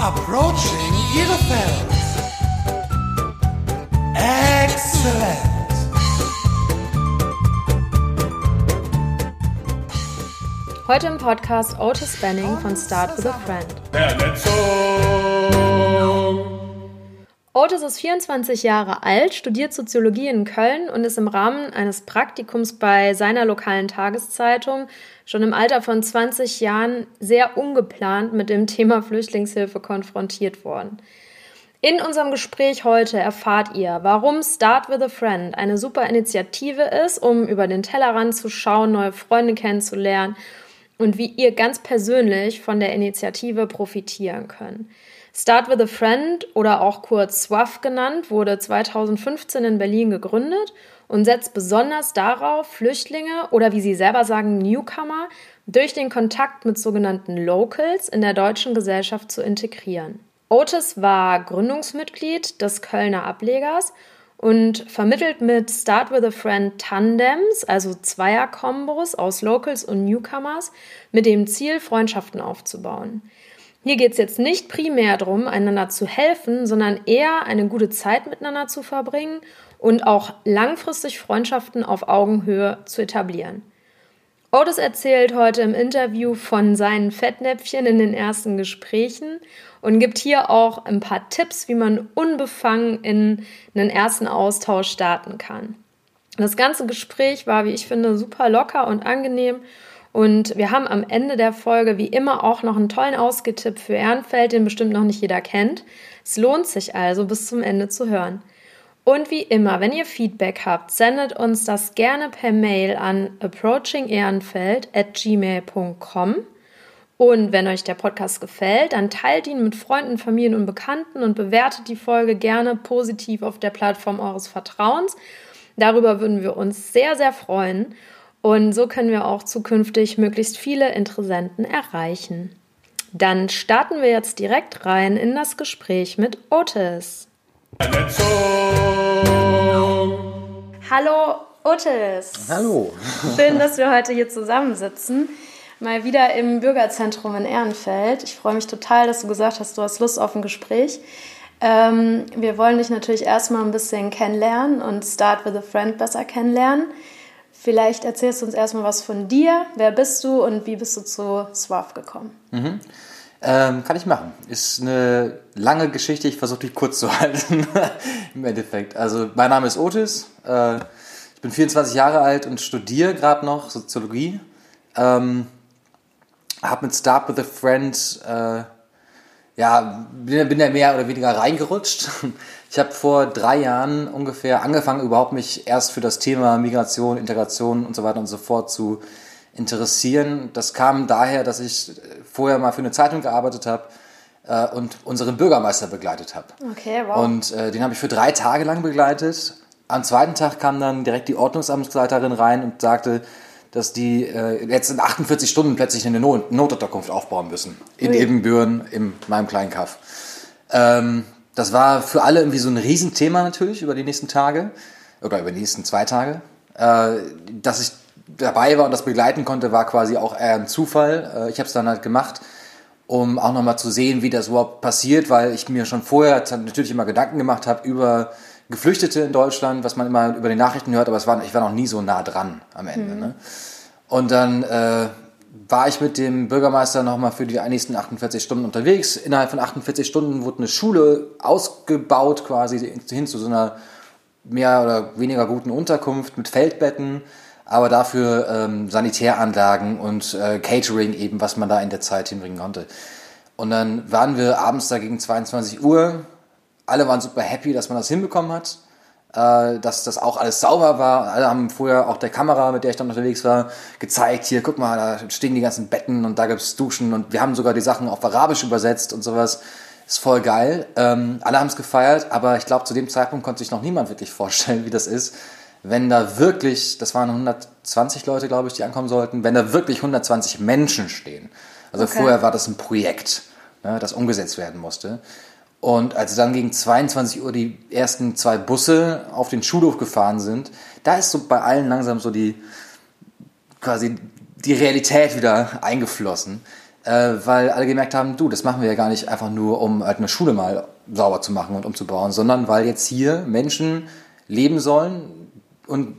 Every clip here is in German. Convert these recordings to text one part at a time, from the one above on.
Approaching Bielefeld. Excellent. Heute im Podcast Otis Spanning von Start with a Friend. Otis ist 24 Jahre alt, studiert Soziologie in Köln und ist im Rahmen eines Praktikums bei seiner lokalen Tageszeitung schon im Alter von 20 Jahren sehr ungeplant mit dem Thema Flüchtlingshilfe konfrontiert worden. In unserem Gespräch heute erfahrt ihr, warum Start with a Friend eine super Initiative ist, um über den Tellerrand zu schauen, neue Freunde kennenzulernen und wie ihr ganz persönlich von der Initiative profitieren könnt. Start with a Friend oder auch kurz SWAF genannt, wurde 2015 in Berlin gegründet und setzt besonders darauf, Flüchtlinge oder wie sie selber sagen, Newcomer durch den Kontakt mit sogenannten Locals in der deutschen Gesellschaft zu integrieren. Otis war Gründungsmitglied des Kölner Ablegers und vermittelt mit Start with a Friend Tandems, also Zweierkombos aus Locals und Newcomers, mit dem Ziel, Freundschaften aufzubauen. Hier geht es jetzt nicht primär darum, einander zu helfen, sondern eher eine gute Zeit miteinander zu verbringen und auch langfristig Freundschaften auf Augenhöhe zu etablieren. Otis erzählt heute im Interview von seinen Fettnäpfchen in den ersten Gesprächen und gibt hier auch ein paar Tipps, wie man unbefangen in einen ersten Austausch starten kann. Das ganze Gespräch war, wie ich finde, super locker und angenehm. Und wir haben am Ende der Folge wie immer auch noch einen tollen Ausgetipp für Ehrenfeld, den bestimmt noch nicht jeder kennt. Es lohnt sich also, bis zum Ende zu hören. Und wie immer, wenn ihr Feedback habt, sendet uns das gerne per Mail an approachingehrenfeld at gmail.com. Und wenn euch der Podcast gefällt, dann teilt ihn mit Freunden, Familien und Bekannten und bewertet die Folge gerne positiv auf der Plattform eures Vertrauens. Darüber würden wir uns sehr, sehr freuen. Und so können wir auch zukünftig möglichst viele Interessenten erreichen. Dann starten wir jetzt direkt rein in das Gespräch mit Otis. Hallo Otis. Hallo. Schön, dass wir heute hier zusammensitzen mal wieder im Bürgerzentrum in Ehrenfeld. Ich freue mich total, dass du gesagt hast, du hast Lust auf ein Gespräch. Ähm, wir wollen dich natürlich erstmal ein bisschen kennenlernen und Start with a Friend besser kennenlernen. Vielleicht erzählst du uns erstmal was von dir. Wer bist du und wie bist du zu SWAF gekommen? Mhm. Ähm, kann ich machen. Ist eine lange Geschichte, ich versuche die kurz zu halten im Endeffekt. Also mein Name ist Otis, äh, ich bin 24 Jahre alt und studiere gerade noch Soziologie. Ähm, habe mit Start with a Friend, äh, ja, bin, bin da mehr oder weniger reingerutscht. Ich habe vor drei Jahren ungefähr angefangen, überhaupt mich erst für das Thema Migration, Integration und so weiter und so fort zu interessieren. Das kam daher, dass ich vorher mal für eine Zeitung gearbeitet habe äh, und unseren Bürgermeister begleitet habe. Okay, wow. Und äh, den habe ich für drei Tage lang begleitet. Am zweiten Tag kam dann direkt die Ordnungsamtsleiterin rein und sagte, dass die äh, jetzt in 48 Stunden plötzlich eine Not Notunterkunft aufbauen müssen. In Ui. Ebenbüren, in meinem kleinen Kaff. Ähm, das war für alle irgendwie so ein Riesenthema natürlich über die nächsten Tage oder über die nächsten zwei Tage. Äh, dass ich dabei war und das begleiten konnte, war quasi auch eher ein Zufall. Äh, ich habe es dann halt gemacht, um auch nochmal zu sehen, wie das überhaupt passiert, weil ich mir schon vorher natürlich immer Gedanken gemacht habe über Geflüchtete in Deutschland, was man immer über die Nachrichten hört, aber war, ich war noch nie so nah dran am Ende. Mhm. Ne? Und dann äh, war ich mit dem Bürgermeister nochmal für die nächsten 48 Stunden unterwegs. Innerhalb von 48 Stunden wurde eine Schule ausgebaut, quasi hin zu so einer mehr oder weniger guten Unterkunft mit Feldbetten, aber dafür ähm, Sanitäranlagen und äh, Catering eben, was man da in der Zeit hinbringen konnte. Und dann waren wir abends da gegen 22 Uhr alle waren super happy, dass man das hinbekommen hat, äh, dass das auch alles sauber war. Alle haben vorher auch der Kamera, mit der ich dann unterwegs war, gezeigt, hier, guck mal, da stehen die ganzen Betten und da gibt es Duschen und wir haben sogar die Sachen auf Arabisch übersetzt und sowas. Ist voll geil. Ähm, alle haben es gefeiert, aber ich glaube, zu dem Zeitpunkt konnte sich noch niemand wirklich vorstellen, wie das ist, wenn da wirklich, das waren 120 Leute, glaube ich, die ankommen sollten, wenn da wirklich 120 Menschen stehen. Also okay. vorher war das ein Projekt, ne, das umgesetzt werden musste. Und als dann gegen 22 Uhr die ersten zwei Busse auf den Schulhof gefahren sind, da ist so bei allen langsam so die quasi die Realität wieder eingeflossen. äh, weil alle gemerkt haben, du, das machen wir ja gar nicht einfach nur, um halt eine Schule mal sauber zu machen und umzubauen, sondern weil jetzt hier Menschen leben sollen und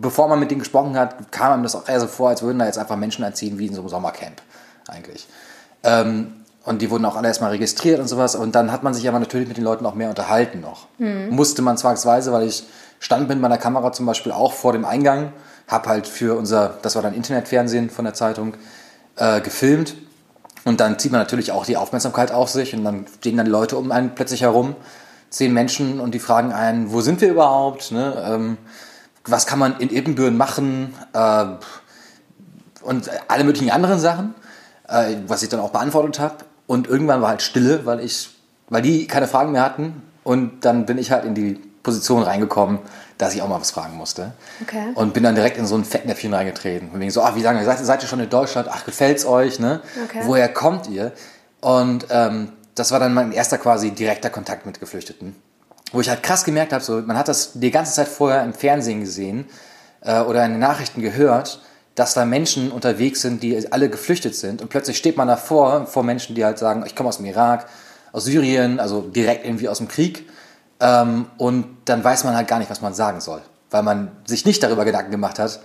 bevor man mit denen gesprochen hat, kam einem das auch eher so vor, als würden da jetzt einfach Menschen erziehen wie in so einem Sommercamp eigentlich. Ähm, und die wurden auch alle erstmal registriert und sowas. Und dann hat man sich aber natürlich mit den Leuten auch mehr unterhalten noch. Mhm. Musste man zwangsweise, weil ich stand mit meiner Kamera zum Beispiel auch vor dem Eingang, habe halt für unser, das war dann Internetfernsehen von der Zeitung, äh, gefilmt. Und dann zieht man natürlich auch die Aufmerksamkeit auf sich und dann stehen dann Leute um einen plötzlich herum, zehn Menschen und die fragen einen, wo sind wir überhaupt? Ne? Ähm, was kann man in Ibbenbüren machen? Äh, und alle möglichen anderen Sachen, äh, was ich dann auch beantwortet habe. Und irgendwann war halt Stille, weil ich, weil die keine Fragen mehr hatten. Und dann bin ich halt in die Position reingekommen, dass ich auch mal was fragen musste. Okay. Und bin dann direkt in so ein Fettnäpfchen reingetreten. Und wegen so, ach, wie lange seid, seid ihr schon in Deutschland? Ach, gefällt's euch, ne? Okay. Woher kommt ihr? Und ähm, das war dann mein erster quasi direkter Kontakt mit Geflüchteten. Wo ich halt krass gemerkt habe, so, man hat das die ganze Zeit vorher im Fernsehen gesehen äh, oder in den Nachrichten gehört dass da Menschen unterwegs sind, die alle geflüchtet sind. Und plötzlich steht man davor, vor Menschen, die halt sagen, ich komme aus dem Irak, aus Syrien, also direkt irgendwie aus dem Krieg. Ähm, und dann weiß man halt gar nicht, was man sagen soll. Weil man sich nicht darüber Gedanken gemacht hat,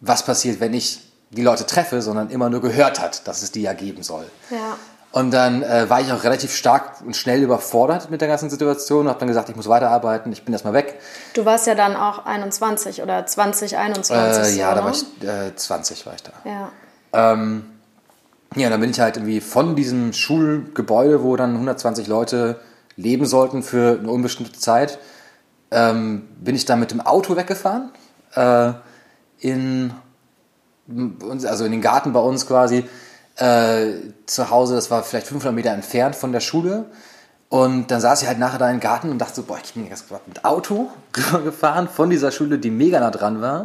was passiert, wenn ich die Leute treffe, sondern immer nur gehört hat, dass es die ja geben soll. Ja. Und dann äh, war ich auch relativ stark und schnell überfordert mit der ganzen Situation und habe dann gesagt, ich muss weiterarbeiten, ich bin erstmal weg. Du warst ja dann auch 21 oder 2021. Äh, ja, so, da war ich, äh, 20 war ich da. Ja. Ähm, ja, dann bin ich halt irgendwie von diesem Schulgebäude, wo dann 120 Leute leben sollten für eine unbestimmte Zeit, ähm, bin ich dann mit dem Auto weggefahren. Äh, in, also in den Garten bei uns quasi äh, zu Hause, das war vielleicht 500 Meter entfernt von der Schule. Und dann saß ich halt nachher da im Garten und dachte so, boah, ich bin jetzt mit Auto gefahren von dieser Schule, die mega nah dran war,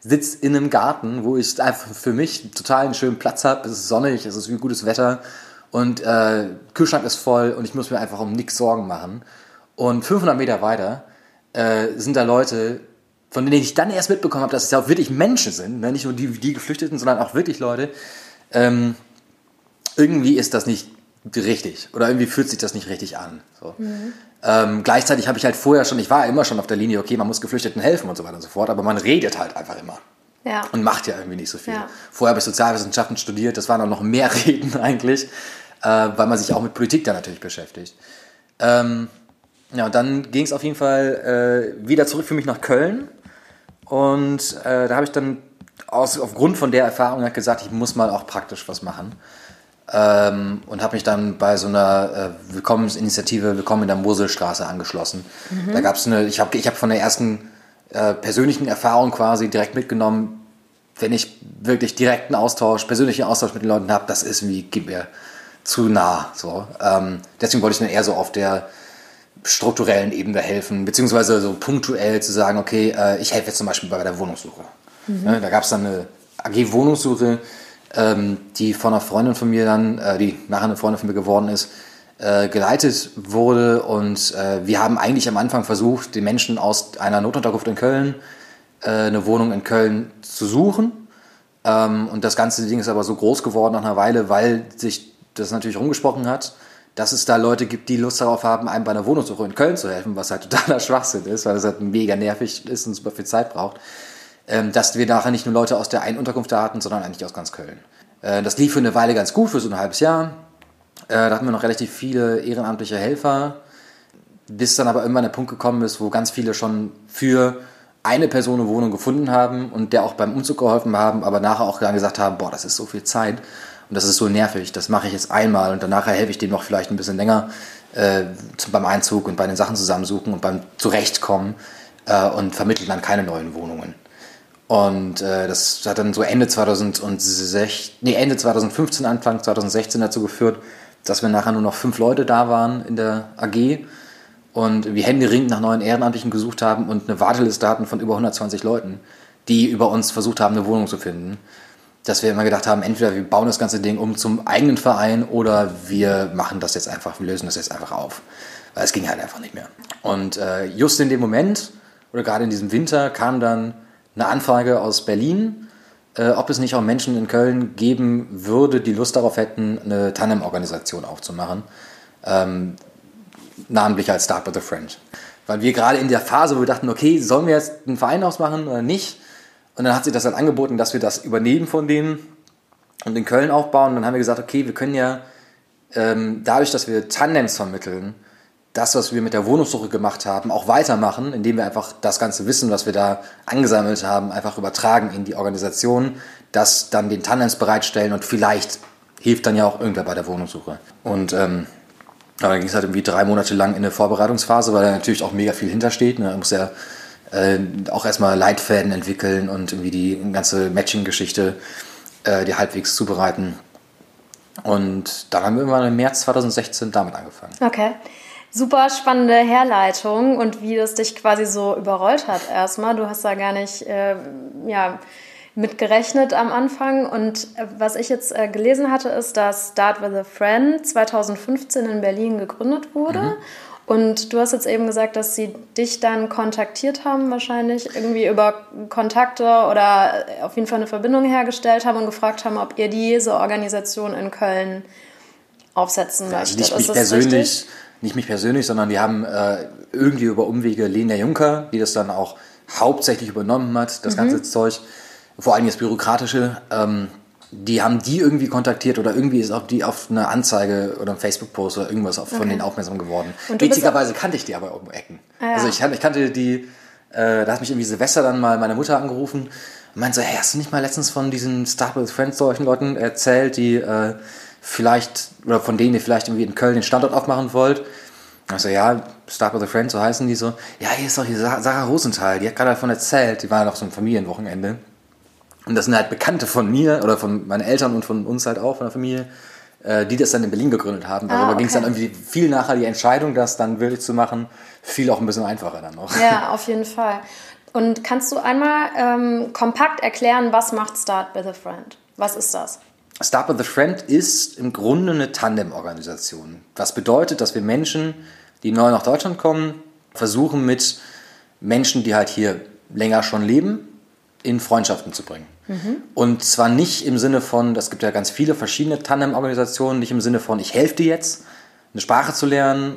sitz in einem Garten, wo ich einfach für mich total einen schönen Platz habe. Es ist sonnig, es ist wie gutes Wetter und äh, Kühlschrank ist voll und ich muss mir einfach um nichts Sorgen machen. Und 500 Meter weiter äh, sind da Leute, von denen ich dann erst mitbekommen habe, dass es ja auch wirklich Menschen sind, ne? nicht nur die, die Geflüchteten, sondern auch wirklich Leute, ähm, irgendwie ist das nicht richtig oder irgendwie fühlt sich das nicht richtig an. So. Mhm. Ähm, gleichzeitig habe ich halt vorher schon, ich war immer schon auf der Linie, okay, man muss Geflüchteten helfen und so weiter und so fort, aber man redet halt einfach immer. Ja. Und macht ja irgendwie nicht so viel. Ja. Vorher habe ich Sozialwissenschaften studiert, das waren dann noch mehr Reden eigentlich, äh, weil man sich auch mit Politik da natürlich beschäftigt. Ähm, ja, und dann ging es auf jeden Fall äh, wieder zurück für mich nach Köln. Und äh, da habe ich dann aus, aufgrund von der Erfahrung halt gesagt, ich muss mal auch praktisch was machen. Ähm, und habe mich dann bei so einer äh, Willkommensinitiative Willkommen in der Moselstraße angeschlossen. Mhm. Da gab es eine, ich habe ich hab von der ersten äh, persönlichen Erfahrung quasi direkt mitgenommen, wenn ich wirklich direkten Austausch, persönlichen Austausch mit den Leuten habe, das ist wie, gib mir zu nah. So. Ähm, deswegen wollte ich dann eher so auf der strukturellen Ebene helfen, beziehungsweise so punktuell zu sagen, okay, äh, ich helfe jetzt zum Beispiel bei der Wohnungssuche. Mhm. Ne, da gab es dann eine AG Wohnungssuche, ähm, die von einer Freundin von mir dann, äh, die nachher eine Freundin von mir geworden ist, äh, geleitet wurde. Und äh, wir haben eigentlich am Anfang versucht, den Menschen aus einer Notunterkunft in Köln äh, eine Wohnung in Köln zu suchen. Ähm, und das ganze Ding ist aber so groß geworden nach einer Weile, weil sich das natürlich rumgesprochen hat, dass es da Leute gibt, die Lust darauf haben, einem bei einer Wohnungssuche in Köln zu helfen, was halt totaler Schwachsinn ist, weil das halt mega nervig ist und super viel Zeit braucht ähm, dass wir nachher nicht nur Leute aus der einen Unterkunft da hatten, sondern eigentlich aus ganz Köln. Äh, das lief für eine Weile ganz gut, für so ein halbes Jahr. Äh, da hatten wir noch relativ viele ehrenamtliche Helfer, bis dann aber irgendwann der Punkt gekommen ist, wo ganz viele schon für eine Person eine Wohnung gefunden haben und der auch beim Umzug geholfen haben, aber nachher auch dann gesagt haben, boah, das ist so viel Zeit und das ist so nervig, das mache ich jetzt einmal und danach helfe ich dem noch vielleicht ein bisschen länger äh, beim Einzug und bei den Sachen zusammensuchen und beim Zurechtkommen äh, und vermitteln dann keine neuen Wohnungen. Und äh, das hat dann so Ende 2006, nee, Ende 2015, Anfang 2016 dazu geführt, dass wir nachher nur noch fünf Leute da waren in der AG und wir händeringend nach neuen Ehrenamtlichen gesucht haben und eine Warteliste hatten von über 120 Leuten, die über uns versucht haben, eine Wohnung zu finden. Dass wir immer gedacht haben, entweder wir bauen das ganze Ding um zum eigenen Verein oder wir machen das jetzt einfach, wir lösen das jetzt einfach auf. Weil es ging halt einfach nicht mehr. Und äh, just in dem Moment, oder gerade in diesem Winter, kam dann eine Anfrage aus Berlin äh, ob es nicht auch Menschen in Köln geben würde, die Lust darauf hätten, eine Tandem-Organisation aufzumachen. Ähm, namentlich als Start with a Friend. Weil wir gerade in der Phase, wo wir dachten, okay, sollen wir jetzt einen Verein ausmachen oder nicht? Und dann hat sich das dann angeboten, dass wir das übernehmen von denen und in Köln aufbauen. Und dann haben wir gesagt, okay, wir können ja ähm, dadurch, dass wir Tandems vermitteln, das, was wir mit der Wohnungssuche gemacht haben, auch weitermachen, indem wir einfach das ganze Wissen, was wir da angesammelt haben, einfach übertragen in die Organisation, das dann den Tandems bereitstellen und vielleicht hilft dann ja auch irgendwer bei der Wohnungssuche. Und ähm, da ging es halt irgendwie drei Monate lang in eine Vorbereitungsphase, weil da natürlich auch mega viel hintersteht. Ne? Man muss ja äh, auch erstmal Leitfäden entwickeln und irgendwie die ganze Matching-Geschichte, äh, die halbwegs zubereiten. Und dann haben wir irgendwann im März 2016 damit angefangen. Okay. Super spannende Herleitung und wie das dich quasi so überrollt hat erstmal. Du hast da gar nicht, äh, ja, mitgerechnet am Anfang. Und äh, was ich jetzt äh, gelesen hatte, ist, dass Start with a Friend 2015 in Berlin gegründet wurde. Mhm. Und du hast jetzt eben gesagt, dass sie dich dann kontaktiert haben, wahrscheinlich irgendwie über Kontakte oder auf jeden Fall eine Verbindung hergestellt haben und gefragt haben, ob ihr diese Organisation in Köln aufsetzen ja, also möchtet. Nicht mich persönlich, richtig? Nicht mich persönlich, sondern die haben äh, irgendwie über Umwege Lena Juncker, die das dann auch hauptsächlich übernommen hat, das mhm. ganze Zeug vor allem das Bürokratische, ähm, die haben die irgendwie kontaktiert oder irgendwie ist auch die auf eine Anzeige oder einen Facebook-Post oder irgendwas von okay. denen aufmerksam geworden. Witzigerweise kannte ich die aber um Ecken. Ah, ja. Also ich, ich, kannte die, äh, da hat mich irgendwie Silvester dann mal meine Mutter angerufen und meinte so, hey, hast du nicht mal letztens von diesen Star with Friends solchen Leuten erzählt, die äh, vielleicht, oder von denen ihr vielleicht irgendwie in Köln den Standort aufmachen wollt? Also ja, Start with a Friend, so heißen die so. Ja, hier ist doch die Sarah Rosenthal, die hat gerade davon erzählt, die war noch so ein Familienwochenende. Und das sind halt Bekannte von mir oder von meinen Eltern und von uns halt auch, von der Familie, äh, die das dann in Berlin gegründet haben. Darüber ah, okay. ging es dann irgendwie viel nachher, die Entscheidung, das dann wirklich zu machen, fiel auch ein bisschen einfacher dann noch. Ja, auf jeden Fall. Und kannst du einmal ähm, kompakt erklären, was macht Start with a Friend? Was ist das? Start with a Friend ist im Grunde eine Tandem-Organisation. Was bedeutet, dass wir Menschen, die neu nach Deutschland kommen, versuchen mit Menschen, die halt hier länger schon leben, in Freundschaften zu bringen. Mhm. Und zwar nicht im Sinne von, es gibt ja ganz viele verschiedene Tandem-Organisationen, nicht im Sinne von, ich helfe dir jetzt, eine Sprache zu lernen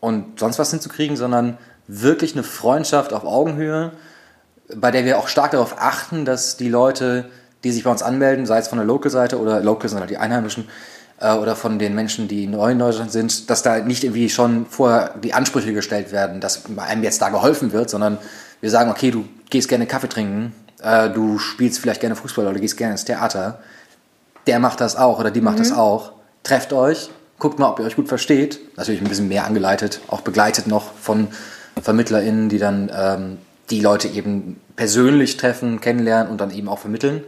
und sonst was hinzukriegen, sondern wirklich eine Freundschaft auf Augenhöhe, bei der wir auch stark darauf achten, dass die Leute, die sich bei uns anmelden, sei es von der Local-Seite oder Local sind halt die Einheimischen, äh, oder von den Menschen, die neu in Deutschland sind, dass da nicht irgendwie schon vorher die Ansprüche gestellt werden, dass einem jetzt da geholfen wird, sondern wir sagen, okay, du gehst gerne Kaffee trinken, äh, du spielst vielleicht gerne Fußball oder gehst gerne ins Theater, der macht das auch oder die macht mhm. das auch. Trefft euch, guckt mal, ob ihr euch gut versteht. Natürlich ein bisschen mehr angeleitet, auch begleitet noch von VermittlerInnen, die dann ähm, die Leute eben persönlich treffen, kennenlernen und dann eben auch vermitteln.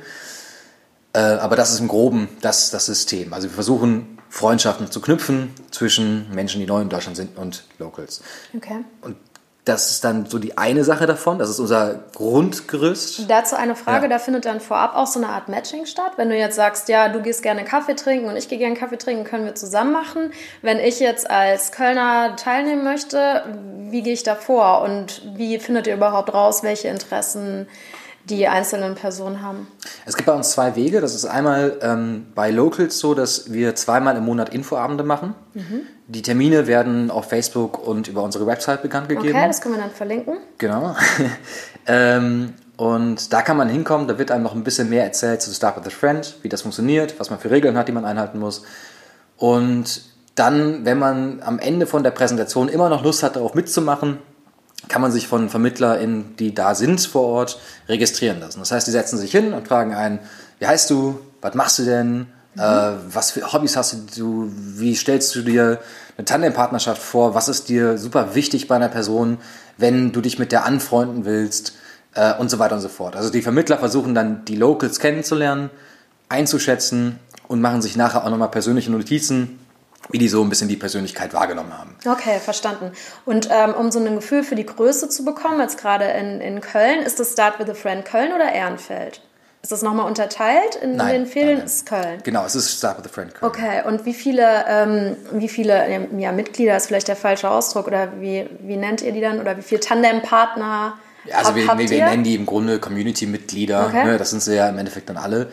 Äh, aber das ist im Groben das, das System. Also wir versuchen Freundschaften zu knüpfen zwischen Menschen, die neu in Deutschland sind und Locals. Okay. Und das ist dann so die eine Sache davon. Das ist unser Grundgerüst. Dazu eine Frage, ja. da findet dann vorab auch so eine Art Matching statt. Wenn du jetzt sagst, ja, du gehst gerne Kaffee trinken und ich gehe gerne Kaffee trinken, können wir zusammen machen. Wenn ich jetzt als Kölner teilnehmen möchte, wie gehe ich da vor und wie findet ihr überhaupt raus, welche Interessen die einzelnen Personen haben? Es gibt bei uns zwei Wege. Das ist einmal ähm, bei Locals so, dass wir zweimal im Monat Infoabende machen. Mhm. Die Termine werden auf Facebook und über unsere Website bekannt gegeben. Okay, das können wir dann verlinken. Genau. ähm, und da kann man hinkommen, da wird einem noch ein bisschen mehr erzählt zu Start with a Friend, wie das funktioniert, was man für Regeln hat, die man einhalten muss. Und dann, wenn man am Ende von der Präsentation immer noch Lust hat, darauf mitzumachen, kann man sich von VermittlerInnen, die da sind vor Ort, registrieren lassen. Das heißt, die setzen sich hin und fragen einen, wie heißt du, was machst du denn, mhm. äh, was für Hobbys hast du, wie stellst du dir eine Tandempartnerschaft vor, was ist dir super wichtig bei einer Person, wenn du dich mit der anfreunden willst äh, und so weiter und so fort. Also die Vermittler versuchen dann die Locals kennenzulernen, einzuschätzen und machen sich nachher auch nochmal persönliche Notizen wie die so ein bisschen die Persönlichkeit wahrgenommen haben. Okay, verstanden. Und ähm, um so ein Gefühl für die Größe zu bekommen, jetzt gerade in, in Köln, ist das Start with a Friend Köln oder Ehrenfeld? Ist das nochmal unterteilt in nein, den Ferien? Nein, ist Köln. Genau, es ist Start with a Friend Köln. Okay, und wie viele, ähm, wie viele ja, Mitglieder ist vielleicht der falsche Ausdruck oder wie, wie nennt ihr die dann? Oder wie viele Tandempartner Ja, also Hab- wir, wir, wir nennen die im Grunde Community-Mitglieder. Okay. Ne? Das sind sie ja im Endeffekt dann alle.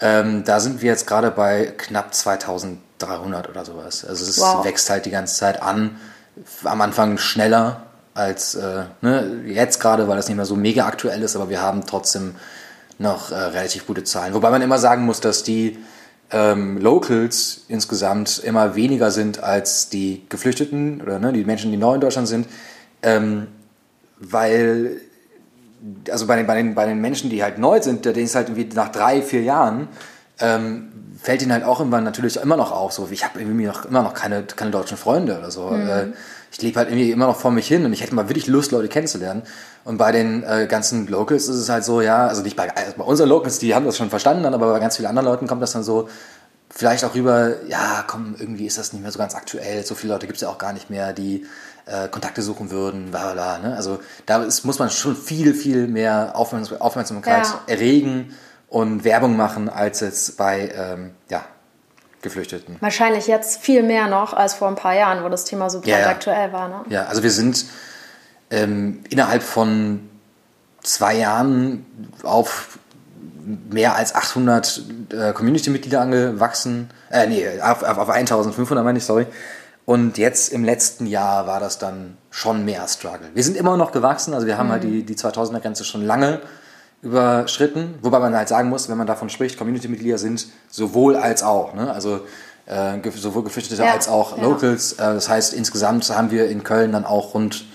Ähm, da sind wir jetzt gerade bei knapp 2300 oder sowas. Also es Wow. wächst halt die ganze Zeit an. Am Anfang schneller als äh, ne? jetzt gerade, weil das nicht mehr so mega aktuell ist, aber wir haben trotzdem noch äh, relativ gute Zahlen. Wobei man immer sagen muss, dass die ähm, Locals insgesamt immer weniger sind als die Geflüchteten oder ne, die Menschen, die neu in Deutschland sind. Ähm, weil, also bei den, bei, den, bei den Menschen, die halt neu sind, denen ist halt irgendwie nach drei, vier Jahren, ähm, fällt ihnen halt auch irgendwann natürlich immer noch auf, so ich habe irgendwie noch, immer noch keine, keine deutschen Freunde oder so. Äh, ich lebe halt irgendwie immer noch vor mich hin und ich hätte mal wirklich Lust, Leute kennenzulernen. Und bei den äh, ganzen Locals ist es halt so, ja, also nicht bei, also bei unseren Locals, die haben das schon verstanden, dann, aber bei ganz vielen anderen Leuten kommt das dann so, vielleicht auch rüber, ja, komm, irgendwie ist das nicht mehr so ganz aktuell. So viele Leute gibt es ja auch gar nicht mehr, die äh, Kontakte suchen würden, bla bla. Ne? Also da ist, muss man schon viel, viel mehr Aufmerksam- Aufmerksamkeit Ja. erregen und Werbung machen, als jetzt bei ähm, ja, Geflüchteten. Wahrscheinlich jetzt viel mehr noch als vor ein paar Jahren, wo das Thema so Ja, ja. aktuell war. Ne? Ja, also wir sind ähm, innerhalb von zwei Jahren auf mehr als 800 äh, Community-Mitglieder angewachsen. Äh, nee, auf, auf, auf 1500 meine ich, sorry. Und jetzt im letzten Jahr war das dann schon mehr Struggle. Wir sind immer noch gewachsen, also wir haben halt die, die 2000er-Grenze schon lange überschritten. Wobei man halt sagen muss, wenn man davon spricht, Community-Mitglieder sind sowohl als auch. Ne? Also äh, sowohl Geflüchtete Ja, als auch ja. Locals. Äh, das heißt, insgesamt haben wir in Köln dann auch rund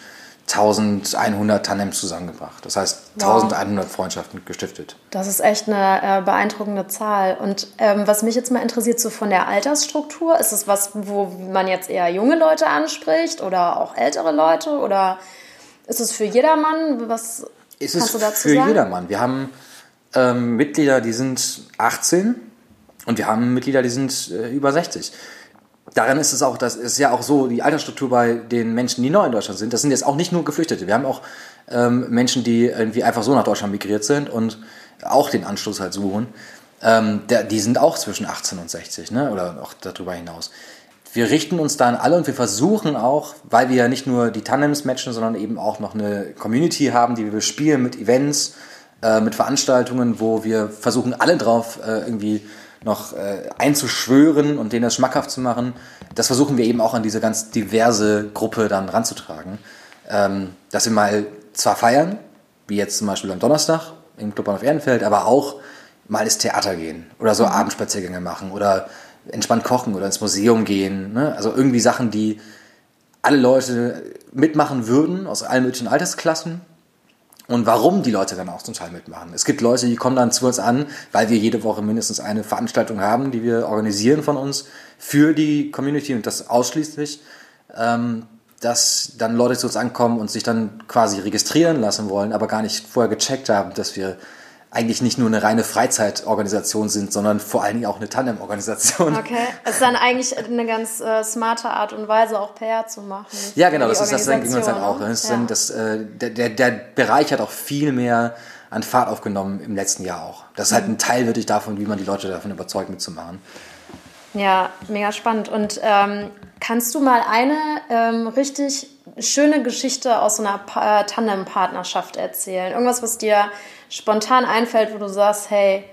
1100 Tandems zusammengebracht. Das heißt, Wow. 1100 Freundschaften gestiftet. Das ist echt eine äh, beeindruckende Zahl. Und ähm, was mich jetzt mal interessiert, so von der Altersstruktur, ist es was, wo man jetzt eher junge Leute anspricht oder auch ältere Leute? Oder ist es für jedermann? Was Ist kannst es du dazu für sagen? jedermann. Wir haben ähm, Mitglieder, die sind 18 und wir haben Mitglieder, die sind äh, über 60. Daran ist es auch, das ist ja auch so, die Altersstruktur bei den Menschen, die neu in Deutschland sind, das sind jetzt auch nicht nur Geflüchtete. Wir haben auch ähm, Menschen, die irgendwie einfach so nach Deutschland migriert sind und auch den Anschluss halt suchen. Ähm, der, die sind auch zwischen 18 und 60, ne? oder auch darüber hinaus. Wir richten uns da an alle und wir versuchen auch, weil wir ja nicht nur die Tandems matchen, sondern eben auch noch eine Community haben, die wir bespielen mit Events, äh, mit Veranstaltungen, wo wir versuchen, alle drauf äh, irgendwie noch äh, einzuschwören und denen das schmackhaft zu machen. Das versuchen wir eben auch an diese ganz diverse Gruppe dann ranzutragen. Ähm, dass wir mal zwar feiern, wie jetzt zum Beispiel am Donnerstag im Club auf Ehrenfeld, aber auch mal ins Theater gehen oder so Abendspaziergänge machen oder entspannt kochen oder ins Museum gehen. Ne? Also irgendwie Sachen, die alle Leute mitmachen würden, aus allen möglichen Altersklassen. Und warum die Leute dann auch zum Teil mitmachen. Es gibt Leute, die kommen dann zu uns an, weil wir jede Woche mindestens eine Veranstaltung haben, die wir organisieren von uns für die Community und das ausschließlich, ähm, dass dann Leute zu uns ankommen und sich dann quasi registrieren lassen wollen, aber gar nicht vorher gecheckt haben, dass wir eigentlich nicht nur eine reine Freizeitorganisation sind, sondern vor allen Dingen auch eine Tandem-Organisation. Okay, es ist dann eigentlich eine ganz äh, smarte Art und Weise, auch PR zu machen. Ja, genau, das ist das denken wir uns halt auch. Das ne? dann, das, äh, der, der, der Bereich hat auch viel mehr an Fahrt aufgenommen im letzten Jahr auch. Das ist halt Mhm. ein Teil wirklich davon, wie man die Leute davon überzeugt, mitzumachen. Ja, mega spannend. Und ähm, kannst du mal eine ähm, richtig schöne Geschichte aus so einer pa äh, Tandem-Partnerschaft erzählen? Irgendwas, was dir spontan einfällt, wo du sagst, hey,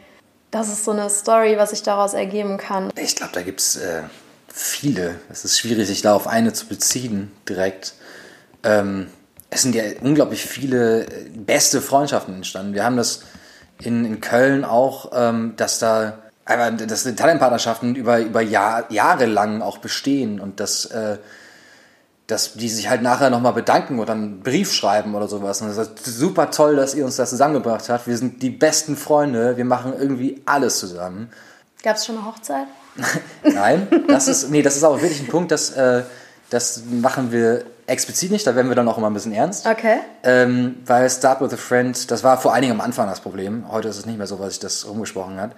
das ist so eine Story, was sich daraus ergeben kann. Ich glaube, da gibt es äh, viele. Es ist schwierig, sich da auf eine zu beziehen direkt. Ähm, es sind ja unglaublich viele äh, beste Freundschaften entstanden. Wir haben das in, in Köln auch, ähm, dass da einfach, dass die Talentpartnerschaften über, über Jahr, Jahre lang auch bestehen und dass, äh, dass die sich halt nachher nochmal bedanken oder einen Brief schreiben oder sowas. Und das ist super toll, dass ihr uns das zusammengebracht habt. Wir sind die besten Freunde, wir machen irgendwie alles zusammen. Gab es schon eine Hochzeit? Nein, das ist, nee, das ist aber wirklich ein Punkt, das, äh, das machen wir explizit nicht, da werden wir dann auch immer ein bisschen ernst. Okay. Ähm, weil Start with a Friend, das war vor allen Dingen am Anfang das Problem, heute ist es nicht mehr so, was sich das rumgesprochen hat,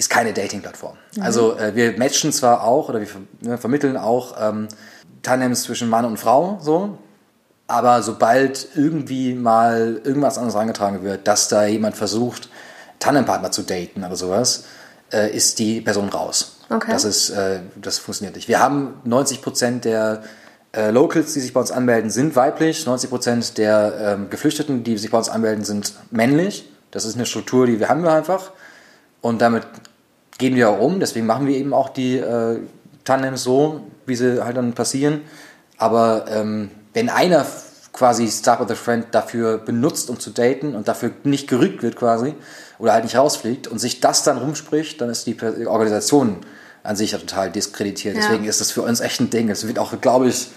ist keine Dating-Plattform. Also äh, wir matchen zwar auch oder wir ver ne, vermitteln auch ähm, Tandems zwischen Mann und Frau, so, aber sobald irgendwie mal irgendwas anderes rangetragen wird, dass da jemand versucht, Tandempartner zu daten oder sowas, äh, ist die Person raus. Okay. Das ist, äh, das funktioniert nicht. Wir haben 90 Prozent der äh, Locals, die sich bei uns anmelden, sind weiblich. 90 Prozent der ähm, Geflüchteten, die sich bei uns anmelden, sind männlich. Das ist eine Struktur, die wir haben wir einfach. Und damit gehen wir um. Deswegen machen wir eben auch die äh, Tandems so, wie sie halt dann passieren. Aber ähm, wenn einer quasi Start with a Friend dafür benutzt, um zu daten und dafür nicht gerügt wird quasi oder halt nicht rausfliegt und sich das dann rumspricht, dann ist die Organisation an sich ja total diskreditiert. Ja. Deswegen ist das für uns echt ein Ding. Es wird auch, glaube ich,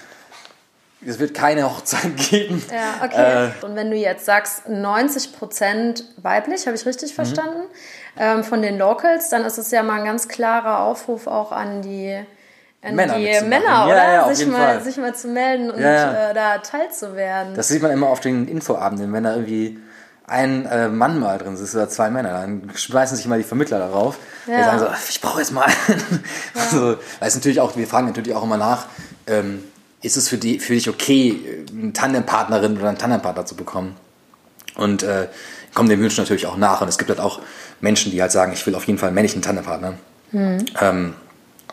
es wird keine Hochzeit geben. Ja, okay. Äh, und wenn du jetzt sagst, 90 Prozent weiblich, habe ich richtig mhm. verstanden. Ähm, von den Locals, dann ist es ja mal ein ganz klarer Aufruf auch an die, an Männer, die Männer oder? Ja, ja, sich, mal, sich mal zu melden und ja, äh, da teilzuwerden. Das sieht man immer auf den Infoabenden, wenn da irgendwie ein äh, Mann mal drin sitzt oder zwei Männer, dann schmeißen sich mal die Vermittler darauf. Ja. Die sagen so, ich brauche jetzt mal einen. Ja. Also, weil es natürlich auch, wir fragen natürlich auch immer nach, ähm, ist es für, die, für dich okay, eine Tandempartnerin oder einen Tandempartner zu bekommen? Und äh, kommen den Wünschen natürlich auch nach. Und es gibt halt auch Menschen, die halt sagen, ich will auf jeden Fall einen männlichen Tandempartner. Mhm. Ähm,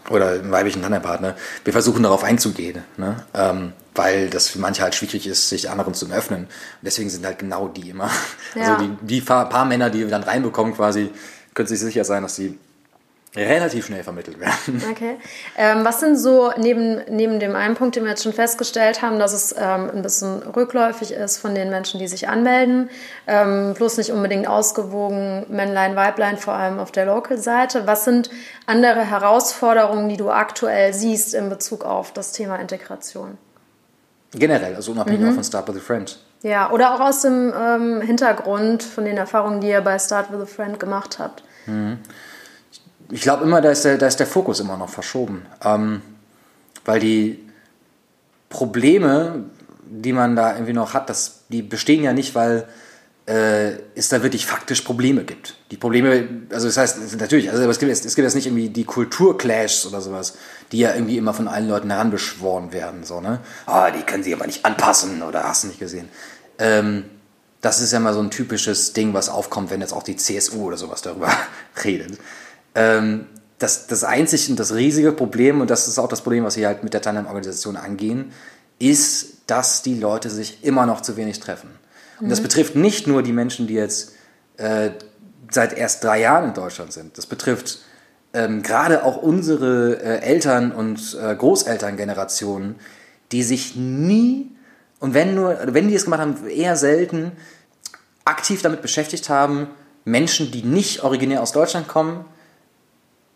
oder einen weiblichen Tandempartner. Wir versuchen darauf einzugehen, ne? ähm, weil das für manche halt schwierig ist, sich anderen zu öffnen. Und deswegen sind halt genau die immer. Ja. Also die, die paar, paar Männer, die wir dann reinbekommen, quasi, können sich sicher sein, dass sie relativ schnell vermittelt werden. Okay. Ähm, was sind so, neben, neben dem einen Punkt, den wir jetzt schon festgestellt haben, dass es ähm, ein bisschen rückläufig ist von den Menschen, die sich anmelden, ähm, bloß nicht unbedingt ausgewogen, Männlein, Weiblein, vor allem auf der Local-Seite. Was sind andere Herausforderungen, die du aktuell siehst in Bezug auf das Thema Integration? Generell, also unabhängig mhm. auch von Start with a Friend. Ja, oder auch aus dem ähm, Hintergrund von den Erfahrungen, die ihr bei Start with a Friend gemacht habt. Mhm ich glaube immer, da ist, der, da ist der Fokus immer noch verschoben. Ähm, weil die Probleme, die man da irgendwie noch hat, das, die bestehen ja nicht, weil äh, es da wirklich faktisch Probleme gibt. Die Probleme, also das heißt, natürlich, also es gibt, jetzt, es gibt jetzt nicht irgendwie die Kulturclashs oder sowas, die ja irgendwie immer von allen Leuten heranbeschworen werden. So, ne? Oh, die können sich aber nicht anpassen oder hast du nicht gesehen. Ähm, das ist ja mal so ein typisches Ding, was aufkommt, wenn jetzt auch die CSU oder sowas darüber redet. Ähm, das, das einzig und das riesige Problem, und das ist auch das Problem, was wir halt mit der Tandem-Organisation angehen, ist, dass die Leute sich immer noch zu wenig treffen. Und mhm. das betrifft nicht nur die Menschen, die jetzt äh, seit erst drei Jahren in Deutschland sind. Das betrifft ähm, gerade auch unsere äh, Eltern- und äh, Großelterngenerationen, die sich nie, und wenn nur, wenn die es gemacht haben, eher selten, aktiv damit beschäftigt haben, Menschen, die nicht originär aus Deutschland kommen,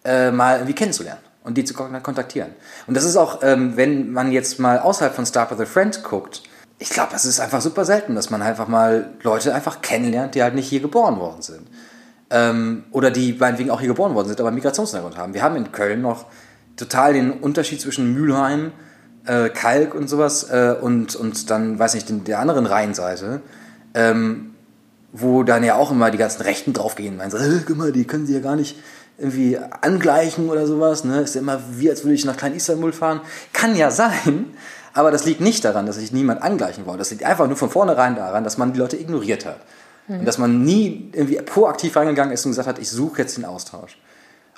äh, mal irgendwie kennenzulernen und die zu kontaktieren. Und das ist auch, ähm, wenn man jetzt mal außerhalb von Start with a Friend guckt, ich glaube, das ist einfach super selten, dass man einfach mal Leute einfach kennenlernt, die halt nicht hier geboren worden sind. Ähm, oder die meinetwegen auch hier geboren worden sind, aber Migrationshintergrund haben. Wir haben in Köln noch total den Unterschied zwischen Mülheim, äh, Kalk und sowas äh, und, und dann, weiß nicht, den, der anderen Rheinseite. Ähm, wo dann ja auch immer die ganzen Rechten draufgehen. Meinen so, äh, guck mal, die können sie ja gar nicht irgendwie angleichen oder sowas. Ne? Ist ja immer wie, als würde ich nach Klein-Istanbul fahren. Kann ja sein, aber das liegt nicht daran, dass sich niemand angleichen wollte. Das liegt einfach nur von vornherein daran, dass man die Leute ignoriert hat. Mhm. Und dass man nie irgendwie proaktiv reingegangen ist und gesagt hat, ich suche jetzt den Austausch.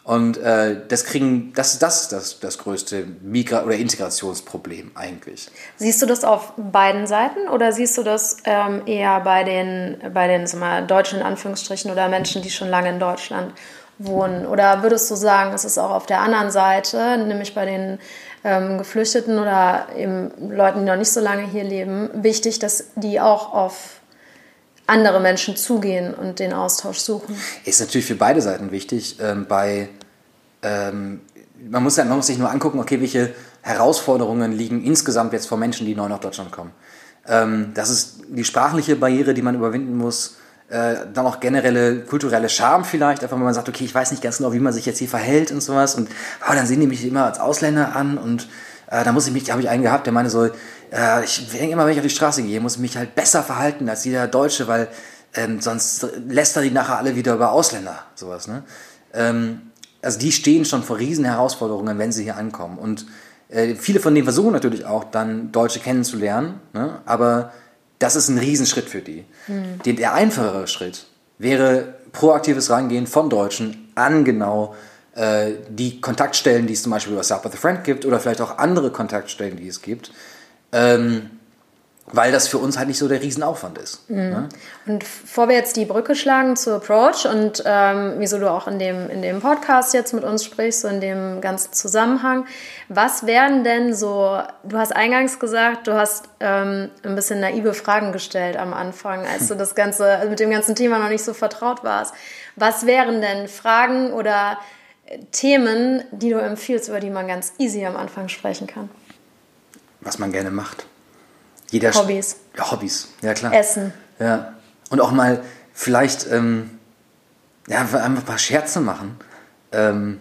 Und äh, das kriegen, das, das ist das, das größte Migra- oder Integrationsproblem eigentlich. Siehst du das auf beiden Seiten oder siehst du das ähm, eher bei den, bei den mal, Deutschen in Anführungsstrichen oder Menschen, die schon lange in Deutschland wohnen? Oder würdest du sagen, es ist auch auf der anderen Seite, nämlich bei den ähm, Geflüchteten oder eben Leuten, die noch nicht so lange hier leben, wichtig, dass die auch auf andere Menschen zugehen und den Austausch suchen? Ist natürlich für beide Seiten wichtig. Ähm, bei, ähm, man, muss man muss sich nur angucken, okay, welche Herausforderungen liegen insgesamt jetzt vor Menschen, die neu nach Deutschland kommen. Ähm, das ist die sprachliche Barriere, die man überwinden muss äh, dann auch generelle kulturelle Scham vielleicht, einfach wenn man sagt, okay, ich weiß nicht ganz genau, wie man sich jetzt hier verhält und sowas und oh, dann sehen die mich immer als Ausländer an und äh, da muss ich mich, habe ich einen gehabt, der meine so, äh, ich denke immer, wenn ich auf die Straße gehe, muss ich mich halt besser verhalten als jeder Deutsche, weil ähm, sonst lästern die nachher alle wieder über Ausländer, sowas, ne? Ähm, also die stehen schon vor riesen Herausforderungen, wenn sie hier ankommen und äh, viele von denen versuchen natürlich auch dann Deutsche kennenzulernen, ne? aber das ist ein Riesenschritt für die. Mhm. Der einfachere Schritt wäre proaktives Rangehen von Deutschen an genau äh, die Kontaktstellen, die es zum Beispiel über Start with a Friend gibt oder vielleicht auch andere Kontaktstellen, die es gibt. Ähm, weil das für uns halt nicht so der Riesenaufwand ist. Mhm. Ne? Und bevor wir jetzt die Brücke schlagen zu Approach und ähm, wieso du auch in dem, in dem Podcast jetzt mit uns sprichst, so in dem ganzen Zusammenhang, was wären denn so, du hast eingangs gesagt, du hast ähm, ein bisschen naive Fragen gestellt am Anfang, als du das Ganze, also mit dem ganzen Thema noch nicht so vertraut warst. Was wären denn Fragen oder äh, Themen, die du empfiehlst, über die man ganz easy am Anfang sprechen kann? Was man gerne macht. Jeder Hobbys. Ja, Hobbys, ja klar. Essen. Ja. Und auch mal vielleicht ähm, ja, einfach ein paar Scherze machen. Ähm,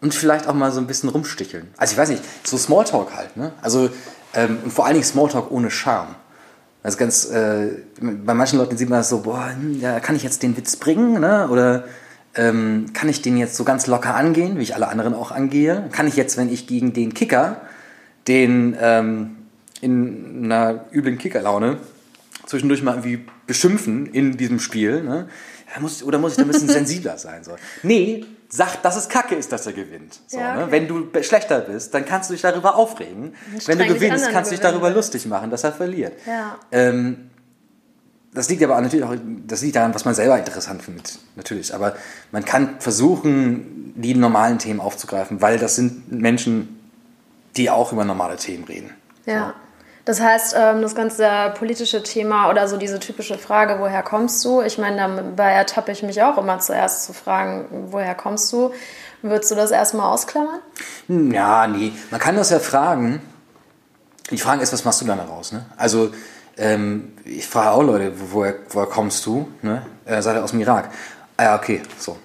und vielleicht auch mal so ein bisschen rumsticheln. Also ich weiß nicht, so Smalltalk halt, ne? Also, ähm, und vor allen Dingen Smalltalk ohne Charme. Also ganz, äh, bei manchen Leuten sieht man das so, boah, hm, ja, kann ich jetzt den Witz bringen, ne? Oder ähm, kann ich den jetzt so ganz locker angehen, wie ich alle anderen auch angehe? Kann ich jetzt, wenn ich gegen den Kicker, den ähm, in einer üblen Kickerlaune zwischendurch mal irgendwie beschimpfen in diesem Spiel, ne? Muss, oder muss ich da ein bisschen sensibler sein? So. Nee, sag, dass es kacke ist, dass er gewinnt. So, Ja, ne? okay. Wenn du schlechter bist, dann kannst du dich darüber aufregen. Wenn du gewinnst, kannst du dich darüber lustig machen, dass er verliert. Ja. Ähm, das liegt aber natürlich auch, das liegt daran, was man selber interessant findet, natürlich. Aber man kann versuchen, die normalen Themen aufzugreifen, weil das sind Menschen, die auch über normale Themen reden. Ja. Das heißt, ähm, das ganze politische Thema oder so diese typische Frage, woher kommst du? Ich meine, dabei ertappe ich mich auch immer zuerst zu fragen, woher kommst du? Würdest du das erstmal ausklammern? Hm, Ja, nee, man kann das ja fragen. Die Frage ist, was machst du dann daraus? Ne? Also, ähm, ich frage auch Leute, wo- woher, woher kommst du? Ne? Äh, seid ihr aus dem Irak? Ah ja, okay, so.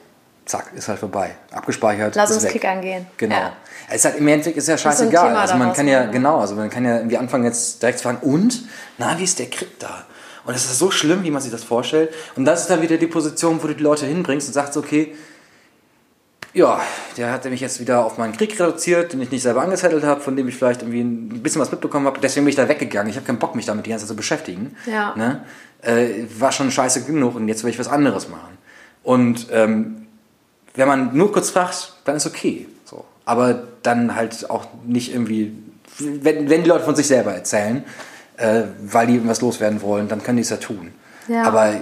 Zack, ist halt vorbei. Abgespeichert. Lass ist uns weg. Kickern gehen. Genau. Ja. Es ist halt im Endeffekt ist ja so scheißegal. Thema also man kann ja, ne? genau, also man kann ja irgendwie anfangen jetzt direkt zu fragen, und? Na, wie ist der Krieg da? Und es ist so schlimm, wie man sich das vorstellt. Und das ist dann wieder die Position, wo du die Leute hinbringst und sagst, okay, ja, der hat mich jetzt wieder auf meinen Krieg reduziert, den ich nicht selber angezettelt habe, von dem ich vielleicht irgendwie ein bisschen was mitbekommen habe. Deswegen bin ich da weggegangen. Ich habe keinen Bock, mich damit die ganze Zeit zu beschäftigen. Ja. Ne? Äh, war schon scheiße genug und jetzt will ich was anderes machen. Und ähm, wenn man nur kurz fragt, dann ist okay. So. Aber dann halt auch nicht irgendwie, wenn, wenn die Leute von sich selber erzählen, äh, weil die irgendwas loswerden wollen, dann können die es ja tun. Ja. Aber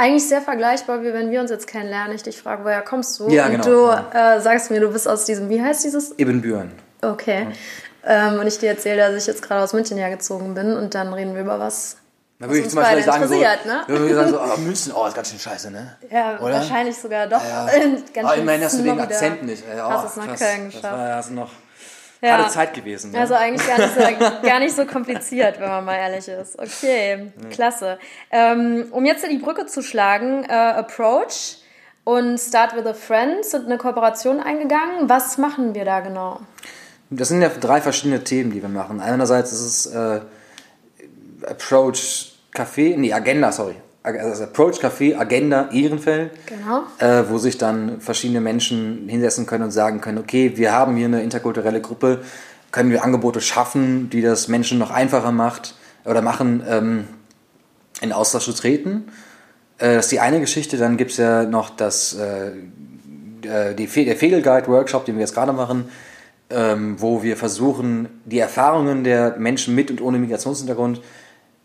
Eigentlich sehr vergleichbar, wie wenn wir uns jetzt kennenlernen. Ich dich frage, woher kommst du? Ja, und genau, du äh, sagst mir, du bist aus diesem, wie heißt dieses? Ibn Büren. Okay. Ähm, und ich dir erzähle, dass ich jetzt gerade aus München hergezogen bin und dann reden wir über was. Da würde ich zum Beispiel sagen, so, ne? würde ich sagen so, oh, München, oh, ist ganz schön scheiße, ne? Ja, Oder? wahrscheinlich sogar doch. Ja. Ganz oh, immerhin hast du den. Akzent nicht. ey. Oh, Hast es nach. Köln Das geschafft. war ja also noch Ja. harte Zeit gewesen. Ne? Also eigentlich gar nicht, so, gar nicht so kompliziert, wenn man mal ehrlich ist. Okay, klasse. Ähm, um jetzt die Brücke zu schlagen, äh, Approach und Start with a Friend sind eine Kooperation eingegangen. Was machen wir da genau? Das sind ja drei verschiedene Themen, die wir machen. Einerseits ist es äh, Approach Café, nee, Agenda, sorry. Also Approach Café, Agenda Ehrenfeld. Genau. Äh, wo sich dann verschiedene Menschen hinsetzen können und sagen können, okay, wir haben hier eine interkulturelle Gruppe, können wir Angebote schaffen, die das Menschen noch einfacher macht oder machen, ähm, in Austausch zu treten. Äh, das ist die eine Geschichte. Dann gibt es ja noch das, äh, äh, die Fe der Fegelguide-Workshop, den wir jetzt gerade machen, ähm, wo wir versuchen, die Erfahrungen der Menschen mit und ohne Migrationshintergrund äh,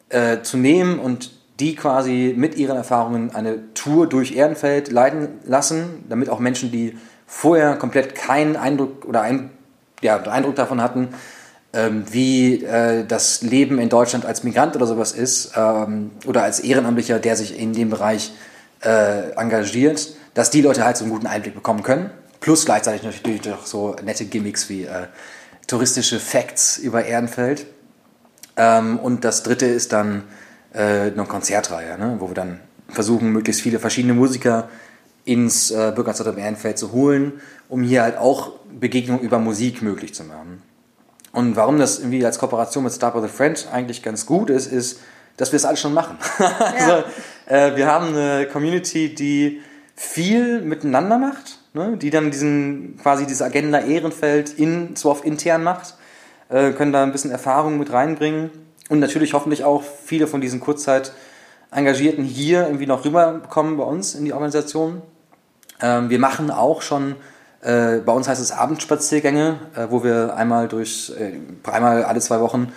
zu nehmen und die quasi mit ihren Erfahrungen eine Tour durch Ehrenfeld leiten lassen, damit auch Menschen, die vorher komplett keinen Eindruck oder ein, ja, Eindruck davon hatten, ähm, wie äh, das Leben in Deutschland als Migrant oder sowas ist ähm, oder als Ehrenamtlicher, der sich in dem Bereich äh, engagiert, dass die Leute halt so einen guten Einblick bekommen können. Plus gleichzeitig natürlich noch so nette Gimmicks wie äh, touristische Facts über Ehrenfeld. Ähm, und das dritte ist dann äh, eine Konzertreihe, ne? wo wir dann versuchen, möglichst viele verschiedene Musiker ins äh, Bürgerzentrum Ehrenfeld zu holen, um hier halt auch Begegnungen über Musik möglich zu machen. Und warum das irgendwie als Kooperation mit Start with a Friend eigentlich ganz gut ist, ist, dass wir es alles schon machen. also, äh, wir haben eine Community, die viel miteinander macht, ne? die dann diesen quasi diese Agenda Ehrenfeld in, so oft intern macht, äh, können da ein bisschen Erfahrung mit reinbringen und natürlich hoffentlich auch viele von diesen Kurzzeit Engagierten hier irgendwie noch rüberkommen bei uns in die Organisation. Ähm, wir machen auch schon, äh, bei uns heißt es Abendspaziergänge, äh, wo wir einmal durch, äh, einmal alle zwei Wochen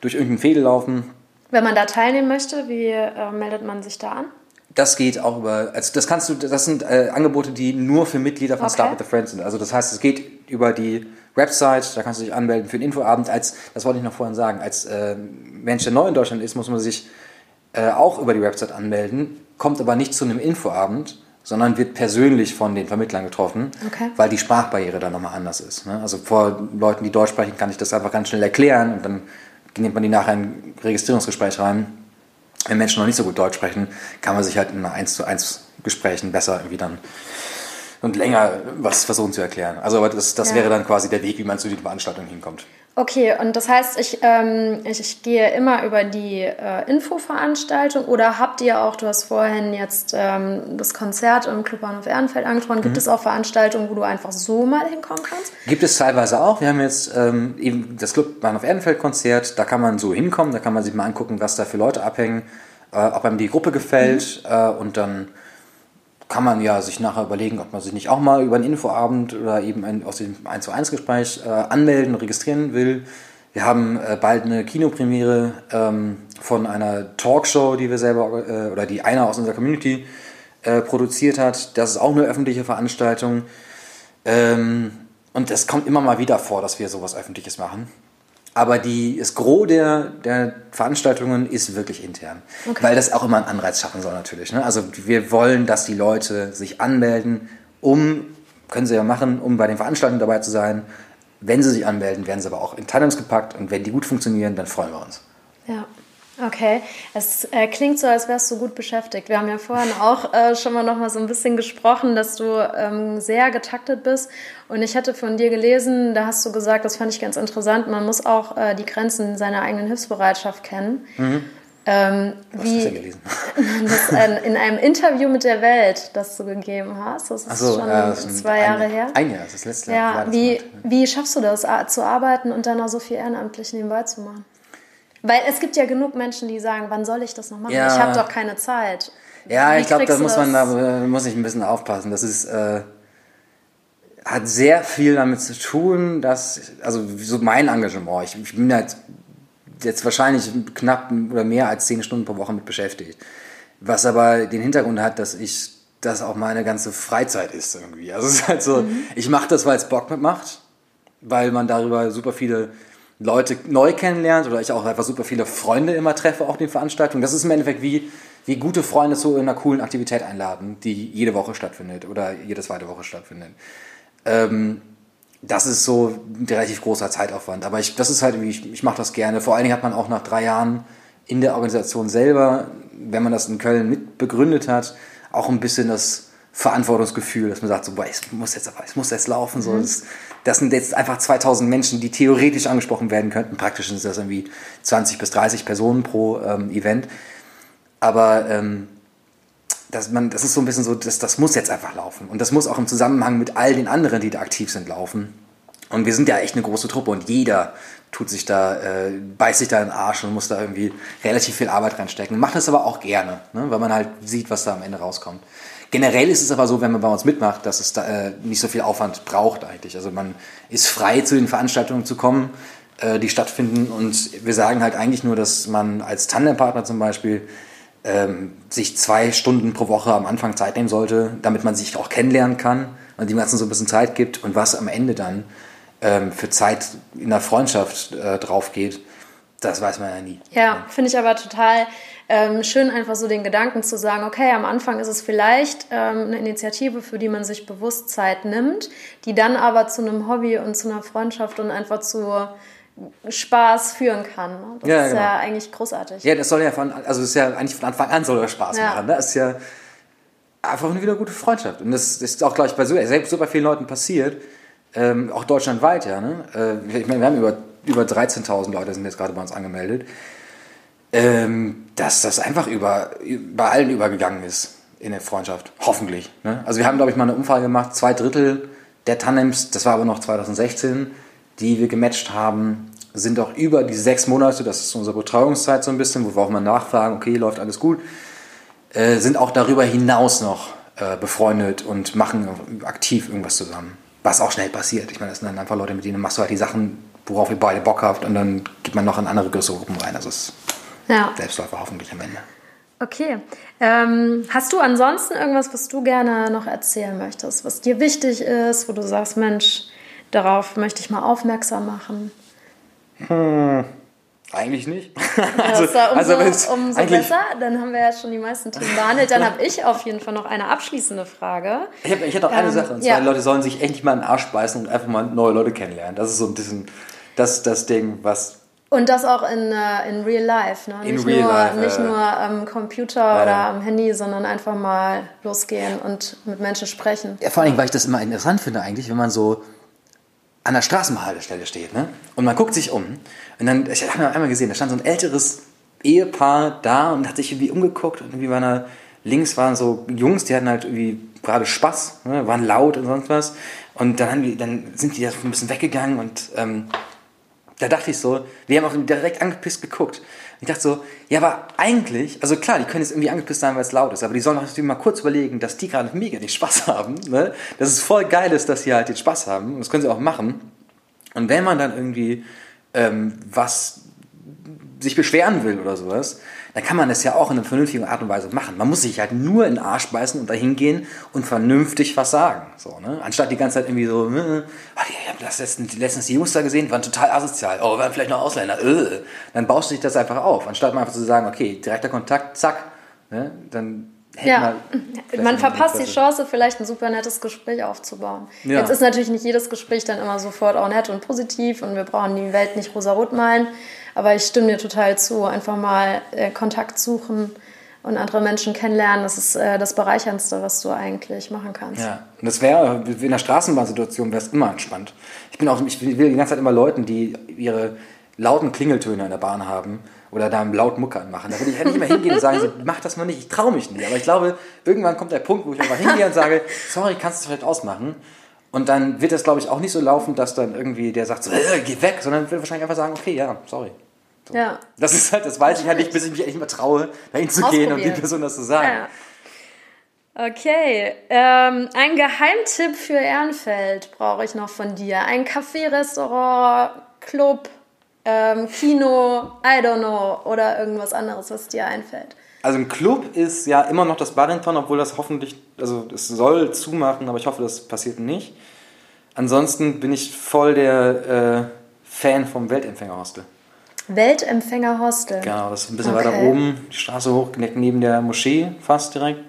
durch irgendeinen Fädel laufen. Wenn man da teilnehmen möchte, wie äh, meldet man sich da an? Das geht auch über, also das kannst du, das sind äh, Angebote, die nur für Mitglieder von Okay. Start with the Friends sind. Also das heißt, es geht über die Website, da kannst du dich anmelden für den Infoabend. Als, das wollte ich noch vorhin sagen, als äh, Mensch, der neu in Deutschland ist, muss man sich äh, auch über die Website anmelden, kommt aber nicht zu einem Infoabend, sondern wird persönlich von den Vermittlern getroffen, Okay. weil die Sprachbarriere dann nochmal anders ist. Ne? Also vor Leuten, die Deutsch sprechen, kann ich das einfach ganz schnell erklären und dann nimmt man die nachher in ein Registrierungsgespräch rein. Wenn Menschen noch nicht so gut Deutsch sprechen, kann man sich halt in 1 zu 1 Gesprächen besser irgendwie dann und länger was versuchen zu erklären. Also aber das, das Ja. wäre dann quasi der Weg, wie man zu den Veranstaltungen hinkommt. Okay, und das heißt, ich, ähm, ich, ich gehe immer über die äh, Infoveranstaltung oder habt ihr auch, du hast vorhin jetzt ähm, das Konzert im Clubbahnhof Ehrenfeld angesprochen, Mhm. gibt es auch Veranstaltungen, wo du einfach so mal hinkommen kannst? Gibt es teilweise auch. Wir haben jetzt ähm, eben das Club Bahnhof Erdenfeld Konzert. Da kann man so hinkommen, da kann man sich mal angucken, was da für Leute abhängen, äh, ob einem die Gruppe gefällt äh, und dann kann man ja sich nachher überlegen, ob man sich nicht auch mal über einen Infoabend oder eben ein, aus dem 1 zu 1 Gespräch äh, anmelden, registrieren will. Wir haben äh, bald eine Kinopremiere ähm, von einer Talkshow, die wir selber äh, oder die einer aus unserer Community äh, produziert hat. Das ist auch eine öffentliche Veranstaltung. Ähm, und es kommt immer mal wieder vor, dass wir sowas Öffentliches machen. Aber die, das Gros der, der Veranstaltungen ist wirklich intern. Weil das auch immer einen Anreiz schaffen soll natürlich. Ne? Also wir wollen, dass die Leute sich anmelden, um, können sie ja machen, um bei den Veranstaltungen dabei zu sein. Wenn sie sich anmelden, werden sie aber auch in Tandems gepackt und wenn die gut funktionieren, dann freuen wir uns. Ja. Okay, es äh, klingt so, als wärst du gut beschäftigt. Wir haben ja vorhin auch äh, schon mal noch mal so ein bisschen gesprochen, dass du ähm, sehr getaktet bist. Und ich hatte von dir gelesen, da hast du gesagt, das fand ich ganz interessant, man muss auch äh, die Grenzen seiner eigenen Hilfsbereitschaft kennen. Ähm, Was hast du wie denn gelesen? das äh, in einem Interview mit der Welt, das du gegeben hast, das ist Achso, schon äh, das sind zwei Jahre ein, her. Ein Jahr, das ist das letzte Jahr. Ja, das wie, gemacht. wie schaffst du das, zu arbeiten und dann noch so viel ehrenamtlich nebenbei zu machen? Weil es gibt ja genug Menschen, die sagen, wann soll ich das noch machen? Ja. Ich habe doch keine Zeit. Ja, Wie ich glaube, da muss man da muss ich ein bisschen aufpassen. Das ist äh, hat sehr viel damit zu tun, dass also so mein Engagement. Ich, ich bin halt jetzt wahrscheinlich knapp oder mehr als zehn Stunden pro Woche mit beschäftigt. Was aber den Hintergrund hat, dass ich das auch meine ganze Freizeit ist irgendwie. Also es ist halt so, ich mache das, weil es Bock mitmacht, weil man darüber super viele Leute neu kennenlernt oder ich auch einfach super viele Freunde immer treffe, auch den Veranstaltungen. Das ist im Endeffekt wie, wie gute Freunde zu einer coolen Aktivität einladen, die jede Woche stattfindet oder jede zweite Woche stattfindet. Ähm, das ist so ein relativ großer Zeitaufwand. Aber ich, das ist halt irgendwie, ich, ich mache das gerne. Vor allen Dingen hat man auch nach drei Jahren in der Organisation selber, wenn man das in Köln mit begründet hat, auch ein bisschen das Verantwortungsgefühl, dass man sagt, so, boah, es muss jetzt, aber es muss jetzt laufen. So, das, das sind jetzt einfach 2000 Menschen, die theoretisch angesprochen werden könnten. Praktisch sind das irgendwie 20 bis 30 Personen pro ähm, Event. Aber ähm, dass man, das ist so ein bisschen so, das, das muss jetzt einfach laufen. Und das muss auch im Zusammenhang mit all den anderen, die da aktiv sind, laufen. Und wir sind ja echt eine große Truppe und jeder tut sich da, äh, beißt sich da in den Arsch und muss da irgendwie relativ viel Arbeit reinstecken. Macht das aber auch gerne, ne? weil man halt sieht, was da am Ende rauskommt. Generell ist es aber so, wenn man bei uns mitmacht, dass es da äh, nicht so viel Aufwand braucht eigentlich. Also man ist frei, zu den Veranstaltungen zu kommen, äh, die stattfinden. Und wir sagen halt eigentlich nur, dass man als Tandempartner zum Beispiel ähm, sich zwei Stunden pro Woche am Anfang Zeit nehmen sollte, damit man sich auch kennenlernen kann und dem Ganzen so ein bisschen Zeit gibt und was am Ende dann ähm, für Zeit in der Freundschaft äh, drauf geht, das weiß man ja nie. Ja, finde ich aber total ähm, schön, einfach so den Gedanken zu sagen, okay, am Anfang ist es vielleicht ähm, eine Initiative, für die man sich bewusst Zeit nimmt, die dann aber zu einem Hobby und zu einer Freundschaft und einfach zu Spaß führen kann. ne? Das Ja, ist genau. ja eigentlich großartig. Ja, das soll ja von, also ist ja eigentlich von Anfang an soll das Spaß Ja. machen. Ne? Das ist ja einfach eine wieder gute Freundschaft. Und das ist auch, glaube ich, bei so, selbst super vielen Leuten passiert, ähm, auch deutschlandweit, ja. Ne? Äh, ich meine, wir haben über, über 13.000 Leute sind jetzt gerade bei uns angemeldet, ähm, dass das einfach über, bei allen übergegangen ist in der Freundschaft. Hoffentlich. Ne? Also wir haben, glaube ich, mal eine Umfrage gemacht, zwei Drittel der Tandems, das war aber noch 2016, die wir gematcht haben, sind auch über diese sechs Monate, das ist unsere Betreuungszeit so ein bisschen, wo wir auch mal nachfragen, okay, läuft alles gut, äh, sind auch darüber hinaus noch äh, befreundet und machen aktiv irgendwas zusammen. Was auch schnell passiert. Ich meine, das sind dann einfach Leute, mit denen machst du halt die Sachen, worauf ihr beide Bock habt und dann geht man noch in andere größere Gruppen rein. Also es ist Ja. Selbstläufer hoffentlich am Ende. Okay. Ähm, hast du ansonsten irgendwas, was du gerne noch erzählen möchtest, was dir wichtig ist, wo du sagst, Mensch, darauf möchte ich mal aufmerksam machen? Eigentlich nicht. Ist ja umso, also umso besser. Dann haben wir ja schon die meisten Themen behandelt. Dann habe ich auf jeden Fall noch eine abschließende Frage. Ich, hab, ich hätte auch eine Ähm, Sache, und zwar, ja. Leute sollen sich endlich mal in den Arsch beißen und einfach mal neue Leute kennenlernen. Das ist so ein bisschen das, das Ding, was. Und das auch in, äh, in real life, ne? In nicht real nur, life, nicht ja. nur am Computer oder ja. am Handy, sondern einfach mal losgehen und mit Menschen sprechen. Ja, vor allem, weil ich das immer interessant finde, eigentlich, wenn man so an der Straßenhaltestelle steht, ne? Und man guckt sich um. Und dann, ich habe einmal gesehen, da stand so ein älteres Ehepaar da und hat sich irgendwie umgeguckt und irgendwie waren da links waren so Jungs, die hatten halt irgendwie gerade Spaß, ne? waren laut und sonst was. Und dann, die, dann sind die da ein bisschen weggegangen und ähm, da dachte ich so, wir haben auch direkt angepisst geguckt. Ich dachte so, ja, aber eigentlich, also klar, die können jetzt irgendwie angepisst sein, weil es laut ist, aber die sollen natürlich mal kurz überlegen, dass die gerade mega den Spaß haben, ne? dass es voll geil ist, dass sie halt den Spaß haben. Das können sie auch machen. Und wenn man dann irgendwie ähm, was sich beschweren will oder sowas, dann kann man das ja auch in einer vernünftigen Art und Weise machen. Man muss sich halt nur in den Arsch beißen und dahin gehen und vernünftig was sagen. So, ne? Anstatt die ganze Zeit irgendwie so, äh, oh, ich habe letztens, letztens die Jungs da gesehen, waren total asozial. Oh, waren vielleicht noch Ausländer. Äh. Dann baust du dich das einfach auf. Anstatt mal einfach zu sagen, okay, direkter Kontakt, zack. Ne? Dann Ja, man verpasst die. Chance, vielleicht ein super nettes Gespräch aufzubauen. Ja. Jetzt ist natürlich nicht jedes Gespräch dann immer sofort auch nett und positiv und wir brauchen die Welt nicht rosarot malen, aber ich stimme dir total zu. Einfach mal äh, Kontakt suchen und andere Menschen kennenlernen, das ist äh, das Bereicherndste, was du eigentlich machen kannst. Ja, und das wäre, in der Straßenbahnsituation wäre es immer entspannt. Ich bin auch, ich will die ganze Zeit immer Leuten, die ihre lauten Klingeltöne in der Bahn haben oder da laut Muckern machen. Da würde ich halt nicht mehr hingehen und sagen, so, mach das mal nicht, ich traue mich nicht. Aber ich glaube, irgendwann kommt der Punkt, wo ich einfach hingehe und sage, sorry, kannst du es vielleicht ausmachen? Und dann wird das, glaube ich, auch nicht so laufen, dass dann irgendwie der sagt, so, äh, geh weg, sondern wird wahrscheinlich einfach sagen, okay, ja, sorry. Ja. Das ist halt, das weiß ich halt nicht, bis ich mich echt mal traue, dahin zu gehen und die. Person das zu sagen. Ja. Okay, ähm, ein Geheimtipp für Ehrenfeld brauche ich noch von dir. Ein Café, Restaurant, Club, ähm, Kino, I don't know, oder irgendwas anderes, was dir einfällt. Also ein Club ist ja immer noch das Barrington, obwohl das hoffentlich, also es soll zumachen, aber ich hoffe, das passiert nicht. Ansonsten bin ich voll der äh, Fan vom Weltempfängerhostel. Weltempfängerhostel. Genau, das ist ein bisschen Okay. weiter oben, die Straße hoch, neben der Moschee fast direkt.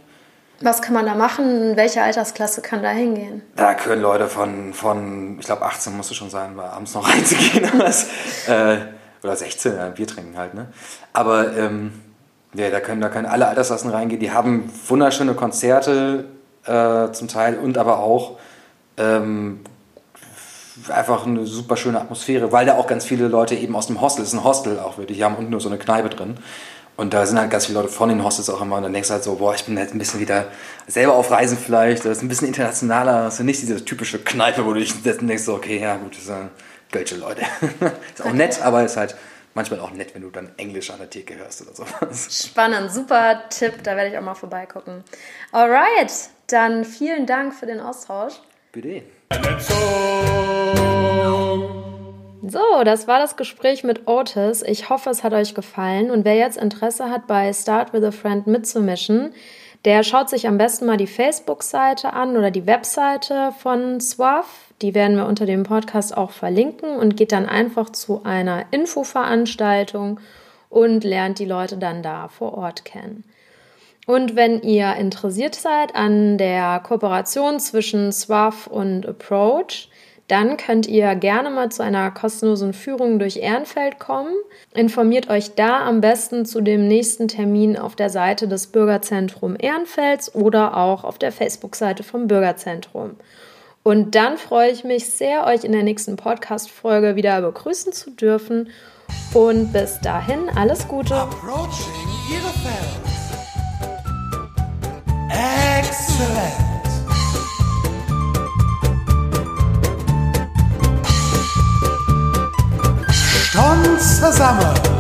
Was kann man da machen? Welche Altersklasse kann da hingehen? Da können Leute von, von ich glaube 18 musste schon sein, war abends noch reinzugehen. äh, oder 16, ja, Bier trinken halt. Ne? Aber ähm, ja, da, können, da können alle Altersklassen reingehen. Die haben wunderschöne Konzerte äh, zum Teil und aber auch ähm, einfach eine super schöne Atmosphäre, weil da auch ganz viele Leute eben aus dem Hostel, ist ein Hostel auch wirklich, die haben unten nur so eine Kneipe drin. Und da sind halt ganz viele Leute von den Hostels auch immer. Und dann denkst du halt so, boah, ich bin jetzt ein bisschen wieder selber auf Reisen vielleicht. Das ist ein bisschen internationaler. Das ist nicht diese typische Kneipe, wo du dich setzt und denkst so, okay, ja gut, das sind Gölsche Leute. ist auch nett, aber ist halt manchmal auch nett, wenn du dann Englisch an der Theke hörst oder sowas. Spannend, super Tipp, da werde ich auch mal vorbeigucken. Alright, dann vielen Dank für den Austausch. Bitte. So, das war das Gespräch mit Otis. Ich hoffe, es hat euch gefallen. Und wer jetzt Interesse hat, bei Start with a Friend mitzumischen, der schaut sich am besten mal die Facebook-Seite an oder die Webseite von SWAF. Die werden wir unter dem Podcast auch verlinken und geht dann einfach zu einer Infoveranstaltung und lernt die Leute dann da vor Ort kennen. Und wenn ihr interessiert seid an der Kooperation zwischen SWAF und Approach, dann könnt ihr gerne mal zu einer kostenlosen Führung durch Ehrenfeld kommen. Informiert euch da am besten zu dem nächsten Termin auf der Seite des Bürgerzentrum Ehrenfelds oder auch auf der Facebook-Seite vom Bürgerzentrum. Und dann freue ich mich sehr, euch in der nächsten Podcast-Folge wieder begrüßen zu dürfen. Und bis dahin alles Gute. Approaching. Excellent. Stund zusammen.